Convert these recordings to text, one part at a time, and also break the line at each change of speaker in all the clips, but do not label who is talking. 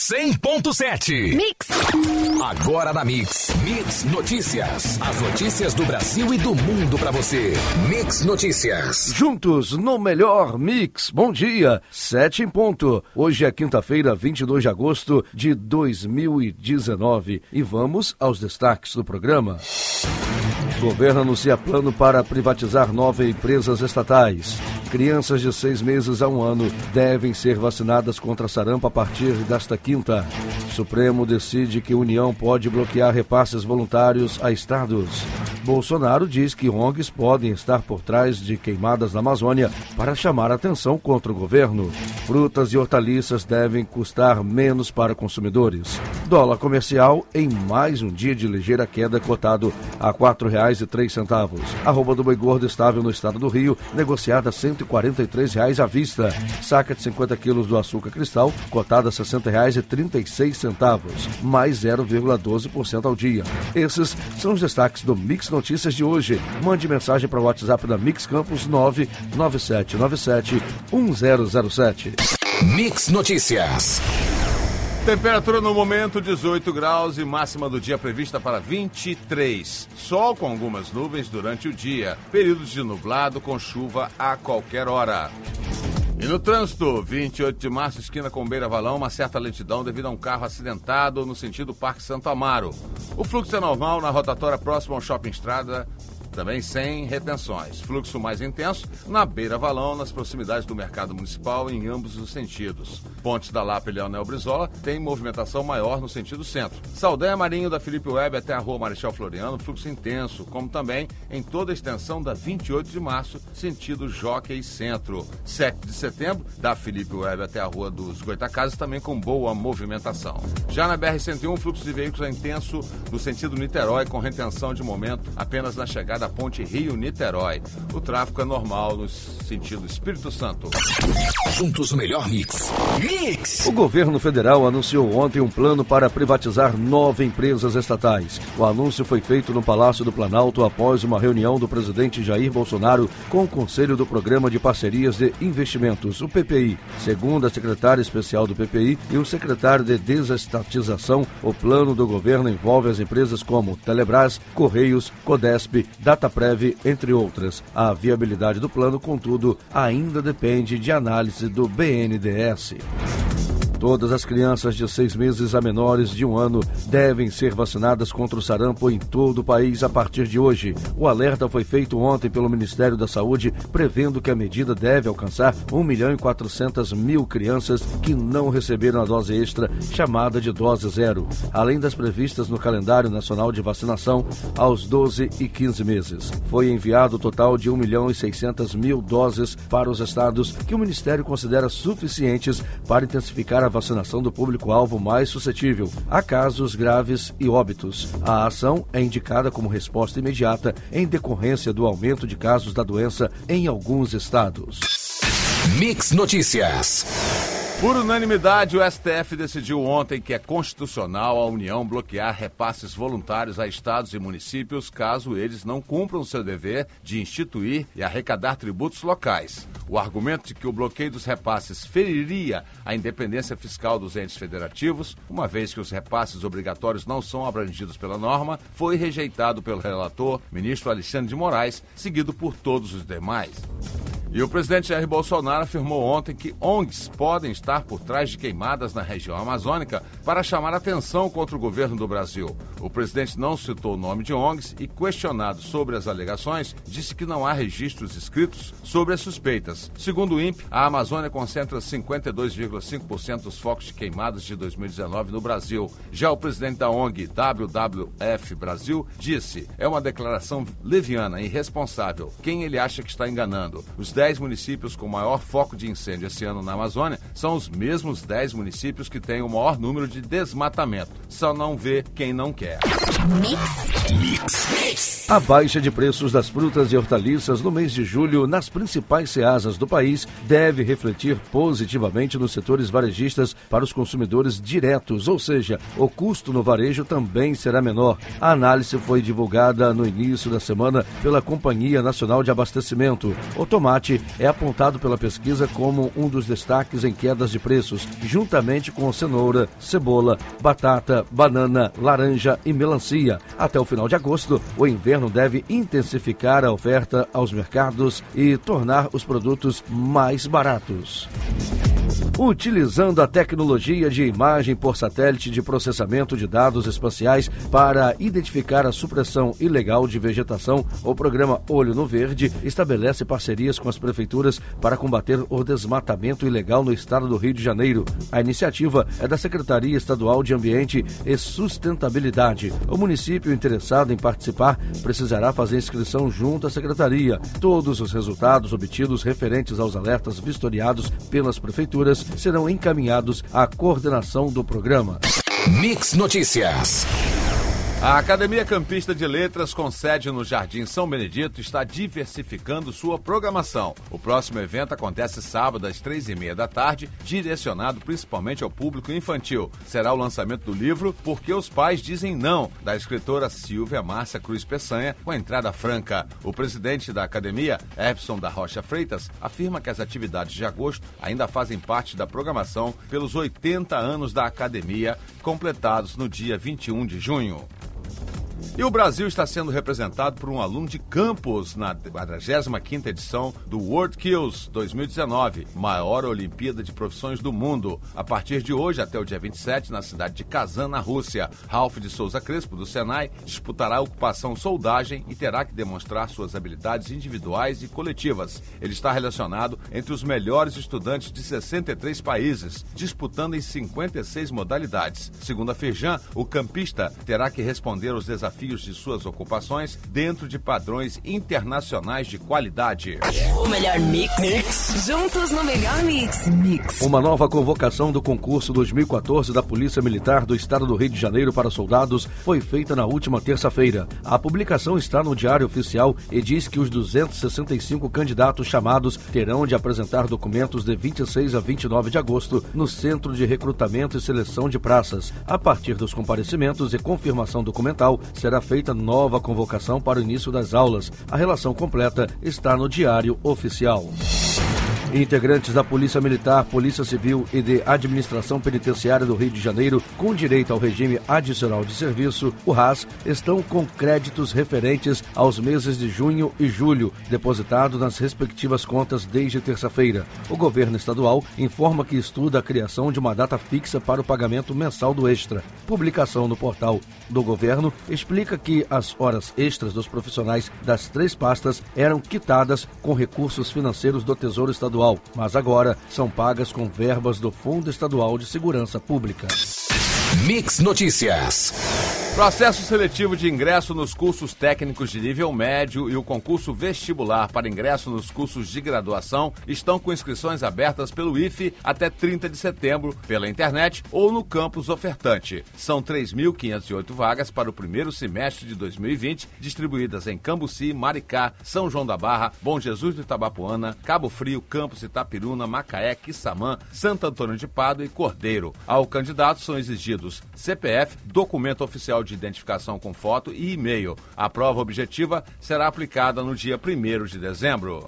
100.7.
Mix.
Agora na Mix. Mix Notícias. As notícias do Brasil e do mundo para você. Mix Notícias.
Juntos no melhor Mix. Bom dia. Sete em ponto. Hoje é quinta-feira, 22 de agosto de 2019. E vamos aos destaques do programa. Governo anuncia plano para privatizar nove empresas estatais. Crianças de seis meses a um ano devem ser vacinadas contra sarampo a partir desta quinta. Supremo decide que União pode bloquear repasses voluntários a estados. Bolsonaro diz que ONGs podem estar por trás de queimadas na Amazônia para chamar atenção contra o governo. Frutas e hortaliças devem custar menos para consumidores. Dólar comercial em mais um dia de ligeira queda cotado a R$ 4,03. Arroba do boi gordo estável no estado do Rio, negociada a R$ 143,00 à vista. Saca de 50 quilos do açúcar cristal, cotada a R$ 60,36, mais 0,12% ao dia. Esses são os destaques do Mix Notícias de hoje. Mande mensagem para o WhatsApp da Mix Campus 99797 1007.
Mix Notícias.
Temperatura no momento 18 graus e máxima do dia prevista para 23. Sol com algumas nuvens durante o dia. Períodos de nublado com chuva a qualquer hora. E no trânsito, 28 de março, esquina com Beira Valão, uma certa lentidão devido a um carro acidentado no sentido Parque Santo Amaro. O fluxo é normal na rotatória próxima ao Shopping Estrada, também sem retenções. Fluxo mais intenso na Beira Valão, nas proximidades do Mercado Municipal, em ambos os sentidos. Pontes da Lapa e Leonel Brizola tem movimentação maior no sentido centro. Saldanha Marinho da Felipe Web até a Rua Marechal Floriano, fluxo intenso, como também em toda a extensão da 28 de março, sentido Jockey Centro. 7 de setembro, da Felipe Web até a Rua dos Goitacazes, também com boa movimentação. Já na BR-101, fluxo de veículos é intenso no sentido Niterói, com retenção de momento apenas na chegada da ponte Rio-Niterói. O tráfego é normal no sentido Espírito Santo.
Juntos o melhor mix. Mix!
O governo federal anunciou ontem um plano para privatizar nove empresas estatais. O anúncio foi feito no Palácio do Planalto após uma reunião do presidente Jair Bolsonaro com o Conselho do Programa de Parcerias de Investimentos, o PPI. Segundo a secretária especial do PPI e o secretário de Desestatização, o plano do governo envolve as empresas como Telebrás, Correios, Codesp, Dataprev, entre outras. A viabilidade do plano, contudo, ainda depende de análise do BNDES. Todas as crianças de seis meses a menores de um ano devem ser vacinadas contra o sarampo em todo o país a partir de hoje. O alerta foi feito ontem pelo Ministério da Saúde, prevendo que a medida deve alcançar 1 milhão e 400 mil crianças que não receberam a dose extra, chamada de dose zero, além das previstas no calendário nacional de vacinação aos 12 e 15 meses. Foi enviado o total de 1 milhão e 600 mil doses para os estados que o Ministério considera suficientes para intensificar a vacinação do público-alvo mais suscetível a casos graves e óbitos. A ação é indicada como resposta imediata em decorrência do aumento de casos da doença em alguns estados.
Mix Notícias.
Por unanimidade, o STF decidiu ontem que é constitucional a União bloquear repasses voluntários a estados e municípios caso eles não cumpram seu dever de instituir e arrecadar tributos locais. O argumento de que o bloqueio dos repasses feriria a independência fiscal dos entes federativos, uma vez que os repasses obrigatórios não são abrangidos pela norma, foi rejeitado pelo relator, ministro Alexandre de Moraes, seguido por todos os demais. E o presidente Jair Bolsonaro afirmou ontem que ONGs podem estar por trás de queimadas na região amazônica para chamar atenção contra o governo do Brasil. O presidente não citou o nome de ONGs e, questionado sobre as alegações, disse que não há registros escritos sobre as suspeitas. Segundo o INPE, a Amazônia concentra 52,5% dos focos de queimadas de 2019 no Brasil. Já o presidente da ONG WWF Brasil disse: é uma declaração leviana e irresponsável. Quem ele acha que está enganando? Os 10 municípios com maior foco de incêndio esse ano na Amazônia são os mesmos 10 municípios que têm o maior número de desmatamento. Só não vê quem não quer.
Mix
Mix. A baixa de preços das frutas e hortaliças no mês de julho nas principais ceasas do país deve refletir positivamente nos setores varejistas para os consumidores diretos, ou seja, o custo no varejo também será menor. A análise foi divulgada no início da semana pela Companhia Nacional de Abastecimento. O tomate é apontado pela pesquisa como um dos destaques em quedas de preços, juntamente com cenoura, cebola, batata, banana, laranja e melancia. Até o final de agosto, o inverno deve intensificar a oferta aos mercados e tornar os produtos mais baratos. Utilizando a tecnologia de imagem por satélite de processamento de dados espaciais para identificar a supressão ilegal de vegetação, o programa Olho no Verde estabelece parcerias com as prefeituras para combater o desmatamento ilegal no estado do Rio de Janeiro. A iniciativa é da Secretaria Estadual de Ambiente e Sustentabilidade. O município interessado em participar precisará fazer inscrição junto à secretaria. Todos os resultados obtidos referentes aos alertas vistoriados pelas prefeituras serão encaminhados à coordenação do programa.
Mix Notícias.
A Academia Campista de Letras, com sede no Jardim São Benedito, está diversificando sua programação. O próximo evento acontece sábado às três e meia da tarde, direcionado principalmente ao público infantil. Será o lançamento do livro Porque os Pais Dizem Não, da escritora Silvia Márcia Cruz Peçanha, com entrada franca. O presidente da academia, Epson da Rocha Freitas, afirma que as atividades de agosto ainda fazem parte da programação pelos 80 anos da academia, completados no dia 21 de junho. E o Brasil está sendo representado por um aluno de campus na 45ª edição do World Kills 2019, maior Olimpíada de Profissões do mundo. A partir de hoje até o dia 27, na cidade de Kazan, na Rússia, Ralph de Souza Crespo, do Senai, disputará a ocupação soldagem e terá que demonstrar suas habilidades individuais e coletivas. Ele está relacionado entre os melhores estudantes de 63 países, disputando em 56 modalidades. Segundo a Firjan, o campista terá que responder aos desafios desafios de suas ocupações dentro de padrões internacionais de qualidade.
O melhor mix. mix. Juntos no melhor mix. Mix.
Uma nova convocação do concurso 2014 da Polícia Militar do Estado do Rio de Janeiro para soldados foi feita na última terça-feira. A publicação está no Diário Oficial e diz que os 265 candidatos chamados terão de apresentar documentos de 26 a 29 de agosto no Centro de Recrutamento e Seleção de Praças. A partir dos comparecimentos e confirmação documental, será feita nova convocação para o início das aulas. A relação completa está no Diário Oficial. Integrantes da Polícia Militar, Polícia Civil e de Administração Penitenciária do Rio de Janeiro, com direito ao regime adicional de serviço, o RAS, estão com créditos referentes aos meses de junho e julho, depositados nas respectivas contas desde terça-feira. O governo estadual informa que estuda a criação de uma data fixa para o pagamento mensal do extra. Publicação no portal do governo explica que as horas extras dos profissionais das três pastas eram quitadas com recursos financeiros do Tesouro Estadual estadual, mas agora são pagas com verbas do Fundo Estadual de Segurança Pública.
Mix Notícias.
Processo seletivo de ingresso nos cursos técnicos de nível médio e o concurso vestibular para ingresso nos cursos de graduação estão com inscrições abertas pelo IFE até 30 de setembro, pela internet ou no campus ofertante. São 3.508 vagas para o primeiro semestre de 2020, distribuídas em Cambuci, Maricá, São João da Barra, Bom Jesus do Itabapuana, Cabo Frio, Campos Itapiruna, Macaé, Quissamã, Santo Antônio de Pado e Cordeiro. Ao candidato são exigidos CPF, documento oficial de identificação com foto e e-mail. A prova objetiva será aplicada no dia 1 de dezembro.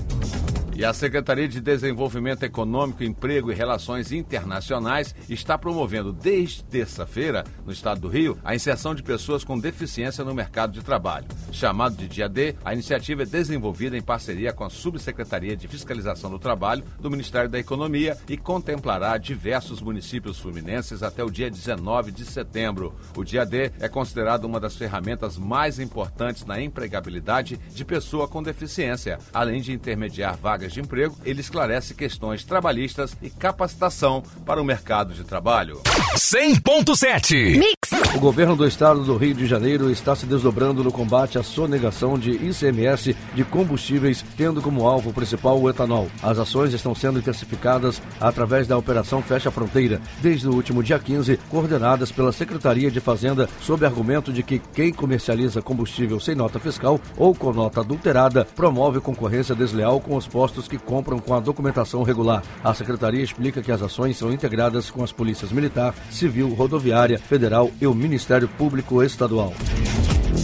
E a Secretaria de Desenvolvimento Econômico, Emprego e Relações Internacionais está promovendo desde terça-feira, no estado do Rio, a inserção de pessoas com deficiência no mercado de trabalho. Chamado de Dia D, a iniciativa é desenvolvida em parceria com a Subsecretaria de Fiscalização do Trabalho do Ministério da Economia e contemplará diversos municípios fluminenses até o dia 19 de setembro. O Dia D é considerado uma das ferramentas mais importantes na empregabilidade de pessoa com deficiência, além de intermediar vagas vagas de emprego, ele esclarece questões trabalhistas e capacitação para o mercado de trabalho.
100.7
O governo do estado do Rio de Janeiro está se desdobrando no combate à sonegação de ICMS de combustíveis, tendo como alvo principal o etanol. As ações estão sendo intensificadas através da Operação Fecha Fronteira, desde o último dia 15, coordenadas pela Secretaria de Fazenda, sob argumento de que quem comercializa combustível sem nota fiscal ou com nota adulterada promove concorrência desleal com os postos que compram com a documentação regular. A Secretaria explica que as ações são integradas com as polícias militar, civil, rodoviária, federal e o Ministério Público Estadual.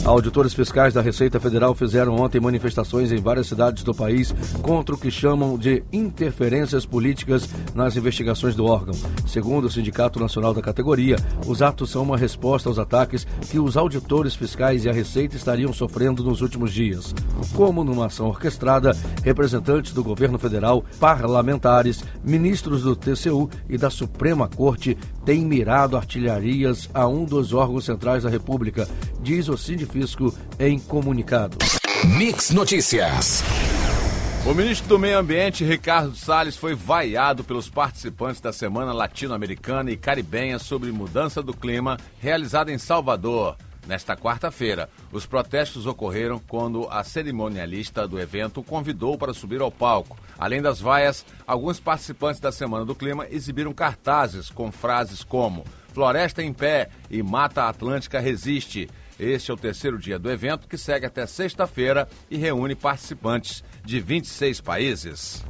Auditores fiscais da Receita Federal fizeram ontem manifestações em várias cidades do país contra o que chamam de interferências políticas nas investigações do órgão. Segundo o Sindicato Nacional da categoria, os atos são uma resposta aos ataques que os auditores fiscais e a Receita estariam sofrendo nos últimos dias. Como numa ação orquestrada, representantes do governo federal, parlamentares, ministros do TCU e da Suprema Corte têm mirado artilharias a um dos órgãos centrais da República, diz o Sindifisco em comunicado.
Mix Notícias.
O ministro do Meio Ambiente, Ricardo Salles, foi vaiado pelos participantes da Semana Latino-Americana e Caribenha sobre Mudança do Clima, realizada em Salvador. Nesta quarta-feira, os protestos ocorreram quando a cerimonialista do evento convidou para subir ao palco. Além das vaias, alguns participantes da Semana do Clima exibiram cartazes com frases como Floresta em pé e Mata Atlântica resiste. Este é o terceiro dia do evento, que segue até sexta-feira e reúne participantes de 26 países.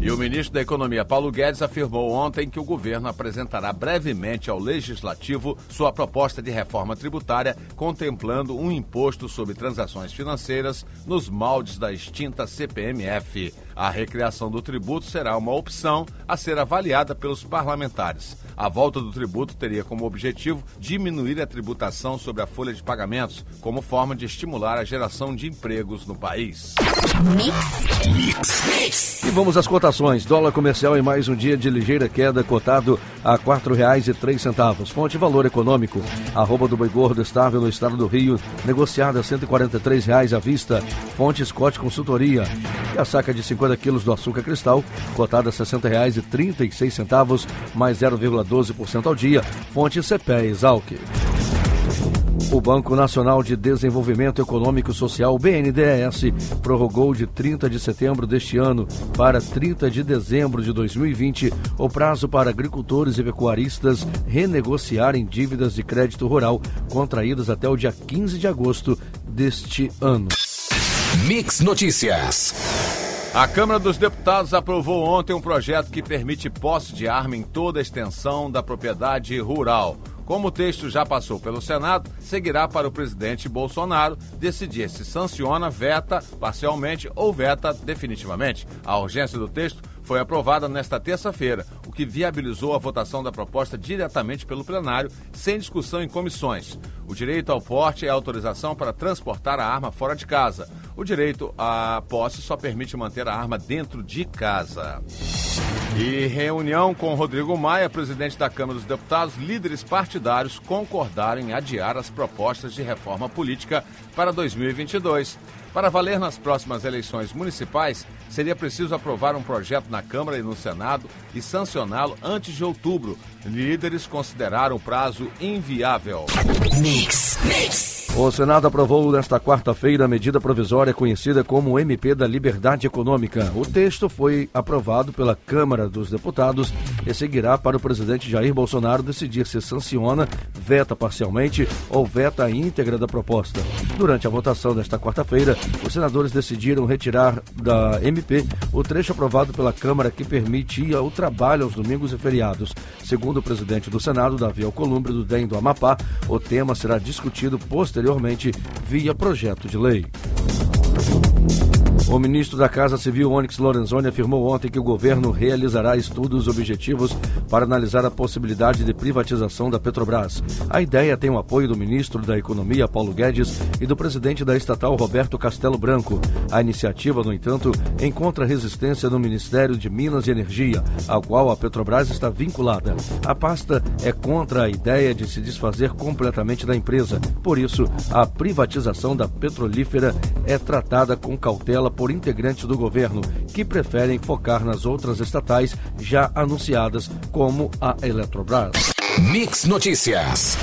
E o ministro da Economia, Paulo Guedes, afirmou ontem que o governo apresentará brevemente ao Legislativo sua proposta de reforma tributária, contemplando um imposto sobre transações financeiras nos moldes da extinta CPMF. A recriação do tributo será uma opção a ser avaliada pelos parlamentares. A volta do tributo teria como objetivo diminuir a tributação sobre a folha de pagamentos, como forma de estimular a geração de empregos no país.
E vamos às cotações. Dólar comercial em mais um dia de ligeira queda, cotado a R$ 4,03. Fonte Valor Econômico. Arroba do Boi Gordo estável no estado do Rio, negociada a 143 reais à vista. Fonte Scott Consultoria. E a saca de 50 quilos do açúcar cristal, cotada a R$ 60,36, mais 0,12% ao dia. Fonte CPE Exalc. O Banco Nacional de Desenvolvimento Econômico e Social, BNDES, prorrogou de 30 de setembro deste ano para 30 de dezembro de 2020 o prazo para agricultores e pecuaristas renegociarem dívidas de crédito rural contraídas até o dia 15 de agosto deste ano.
Mix Notícias.
A Câmara dos Deputados aprovou ontem um projeto que permite posse de arma em toda a extensão da propriedade rural. Como o texto já passou pelo Senado, seguirá para o presidente Bolsonaro decidir se sanciona, veta parcialmente ou veta definitivamente. A urgência do texto foi aprovada nesta terça-feira, o que viabilizou a votação da proposta diretamente pelo plenário, sem discussão em comissões. O direito ao porte é autorização para transportar a arma fora de casa. O direito à posse só permite manter a arma dentro de casa. E reunião com Rodrigo Maia, presidente da Câmara dos Deputados, líderes partidários concordaram em adiar as propostas de reforma política para 2022. Para valer nas próximas eleições municipais, seria preciso aprovar um projeto na Câmara e no Senado e sancioná-lo antes de outubro. Líderes consideraram o prazo inviável.
Mix, mix.
O Senado aprovou nesta quarta-feira a medida provisória conhecida como MP da Liberdade Econômica. O texto foi aprovado pela Câmara dos Deputados e seguirá para o presidente Jair Bolsonaro decidir se sanciona, veta parcialmente ou veta a íntegra da proposta. Durante a votação desta quarta-feira, os senadores decidiram retirar da MP o trecho aprovado pela Câmara que permitia o trabalho aos domingos e feriados. Segundo o presidente do Senado, Davi Alcolumbre, do DEM do Amapá, o tema será discutido posteriormente via projeto de lei. O ministro da Casa Civil, Onyx Lorenzoni, afirmou ontem que o governo realizará estudos objetivos para analisar a possibilidade de privatização da Petrobras. A ideia tem o apoio do ministro da Economia, Paulo Guedes, e do presidente da estatal, Roberto Castelo Branco. A iniciativa, no entanto, encontra resistência no Ministério de Minas e Energia, ao qual a Petrobras está vinculada. A pasta é contra a ideia de se desfazer completamente da empresa. Por isso, a privatização da petrolífera é tratada com cautela por integrantes do governo, que preferem focar nas outras estatais já anunciadas, como a Eletrobras.
Mix Notícias.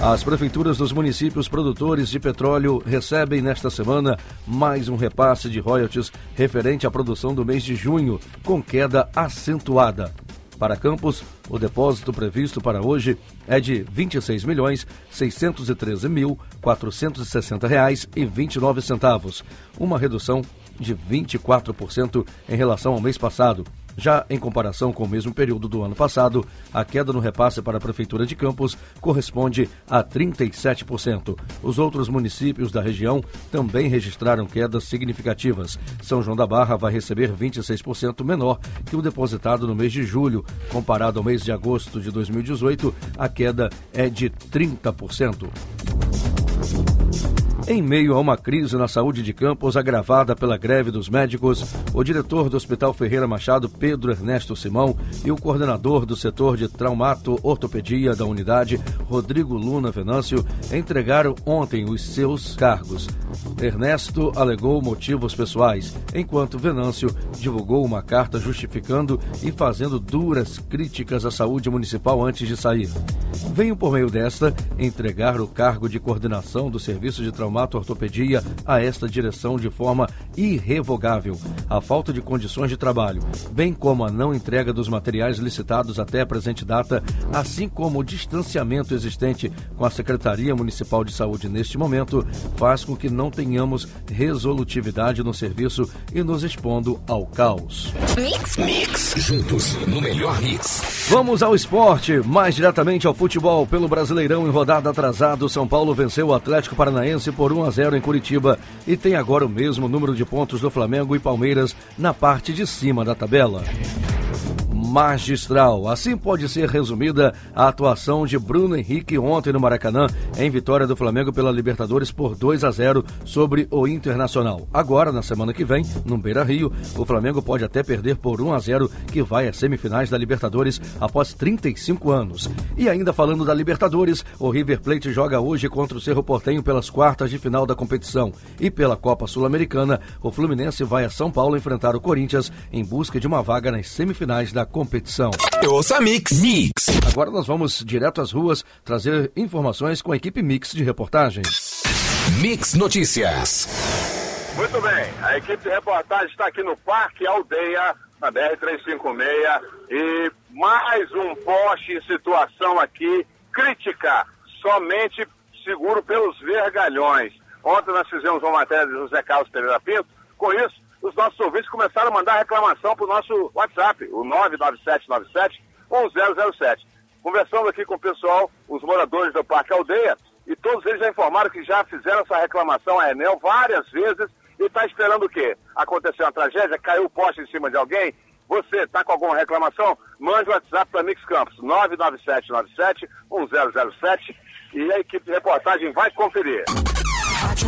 As prefeituras dos municípios produtores de petróleo recebem nesta semana mais um repasse de royalties referente à produção do mês de junho, com queda acentuada. Para Campos, o depósito previsto para hoje é de R$ 26 milhões 613 mil 460 reais e 29 centavos, uma redução de 24% em relação ao mês passado. Já em comparação com o mesmo período do ano passado, a queda no repasse para a Prefeitura de Campos corresponde a 37%. Os outros municípios da região também registraram quedas significativas. São João da Barra vai receber 26% menor que o depositado no mês de julho. Comparado ao mês de agosto de 2018, a queda é de 30%. Em meio a uma crise na saúde de Campos agravada pela greve dos médicos, o diretor do Hospital Ferreira Machado, Pedro Ernesto Simão, e o coordenador do setor de traumato-ortopedia da unidade, Rodrigo Luna Venâncio, entregaram ontem os seus cargos. Ernesto alegou motivos pessoais, enquanto Venâncio divulgou uma carta justificando e fazendo duras críticas à saúde municipal antes de sair. Venho, por meio desta, entregar o cargo de coordenação do Serviço de Traumato-Ortopedia a esta direção de forma irrevogável. A falta de condições de trabalho, bem como a não entrega dos materiais licitados até a presente data, assim como o distanciamento existente com a Secretaria Municipal de Saúde neste momento, faz com que não tenhamos resolutividade no serviço e nos expondo ao caos.
Mix, mix, juntos no melhor mix.
Vamos ao esporte, mais diretamente ao futebol. Pelo Brasileirão em rodada atrasada, São Paulo venceu o Atlético Paranaense por 1 a 0 em Curitiba. E tem agora o mesmo número de pontos do Flamengo e Palmeiras na parte de cima da tabela magistral. Assim pode ser resumida a atuação de Bruno Henrique ontem no Maracanã, em vitória do Flamengo pela Libertadores por 2 a 0 sobre o Internacional. Agora, na semana que vem, no Beira Rio, o Flamengo pode até perder por 1 a 0 que vai às semifinais da Libertadores após 35 anos. E ainda falando da Libertadores, o River Plate joga hoje contra o Cerro Portenho pelas quartas de final da competição. E pela Copa Sul-Americana, o Fluminense vai a São Paulo enfrentar o Corinthians em busca de uma vaga nas semifinais da competição competição.
Eu ouço a Mix. Mix.
Agora nós vamos direto às ruas trazer informações com a equipe Mix de reportagens.
Mix Notícias.
Muito bem, a equipe de reportagem está aqui no Parque Aldeia, na BR-356, e mais um poste em situação aqui crítica, somente seguro pelos vergalhões. Ontem nós fizemos uma matéria de José Carlos Pereira Pinto, com isso os nossos ouvintes começaram a mandar reclamação para o nosso WhatsApp, o 99797-1007. Conversando aqui com o pessoal, os moradores do Parque Aldeia, e todos eles já informaram que já fizeram essa reclamação à Enel várias vezes e está esperando o quê? Aconteceu uma tragédia, caiu o poste em cima de alguém? Você está com alguma reclamação? Mande o WhatsApp para Mix Campos, 99797-1007 e a equipe de reportagem vai conferir.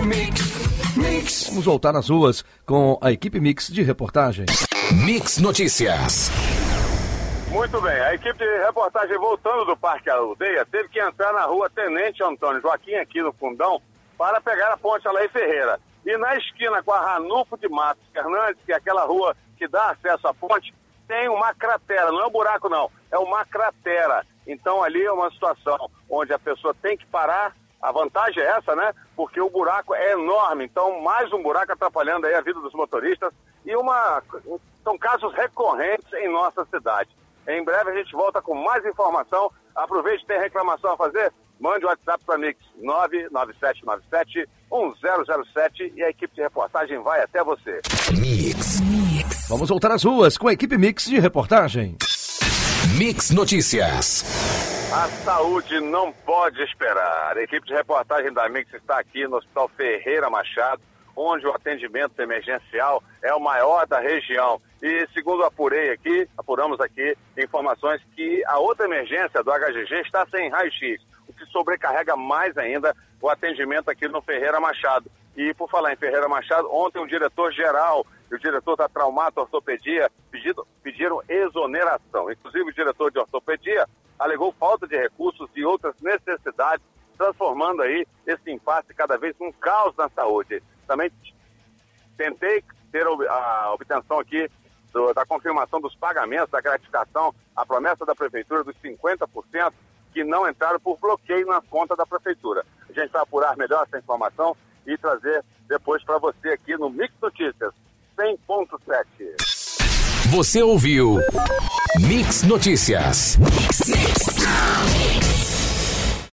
Mix. Vamos voltar nas ruas com a equipe Mix de reportagem.
Mix Notícias.
Muito bem, a equipe de reportagem voltando do Parque Aldeia teve que entrar na rua Tenente Antônio Joaquim, aqui no Fundão, para pegar a ponte Alaí Ferreira. E na esquina com a Ranulfo de Matos Fernandes, que é aquela rua que dá acesso à ponte, tem uma cratera, não é um buraco não, é uma cratera. Então ali é uma situação onde a pessoa tem que parar, a vantagem é essa, né? Porque o buraco é enorme, então mais um buraco atrapalhando aí a vida dos motoristas e uma são casos recorrentes em nossa cidade. Em breve a gente volta com mais informação. Aproveite ter reclamação a fazer, mande o WhatsApp para Mix 99797-1007 e a equipe de reportagem vai até você.
Mix.
Mix. Vamos voltar às ruas com a equipe Mix de reportagem.
Mix Notícias.
A saúde não pode esperar. A equipe de reportagem da Mix está aqui no Hospital Ferreira Machado, onde o atendimento emergencial é o maior da região. E segundo apurei aqui, apuramos aqui informações que a outra emergência do HGG está sem raio-x, o que sobrecarrega mais ainda o atendimento aqui no Ferreira Machado. E por falar em Ferreira Machado, ontem o diretor-geral e o diretor da Traumato Ortopedia pedido, pediram exoneração. Inclusive o diretor caos na saúde. Também Tentei ter a obtenção aqui do, da confirmação dos pagamentos, da gratificação, a promessa da prefeitura dos 50% que não entraram por bloqueio na conta da prefeitura. A gente vai apurar melhor essa informação e trazer depois para você aqui no Mix Notícias 100.7.
Você ouviu Mix Notícias. Mix, mix.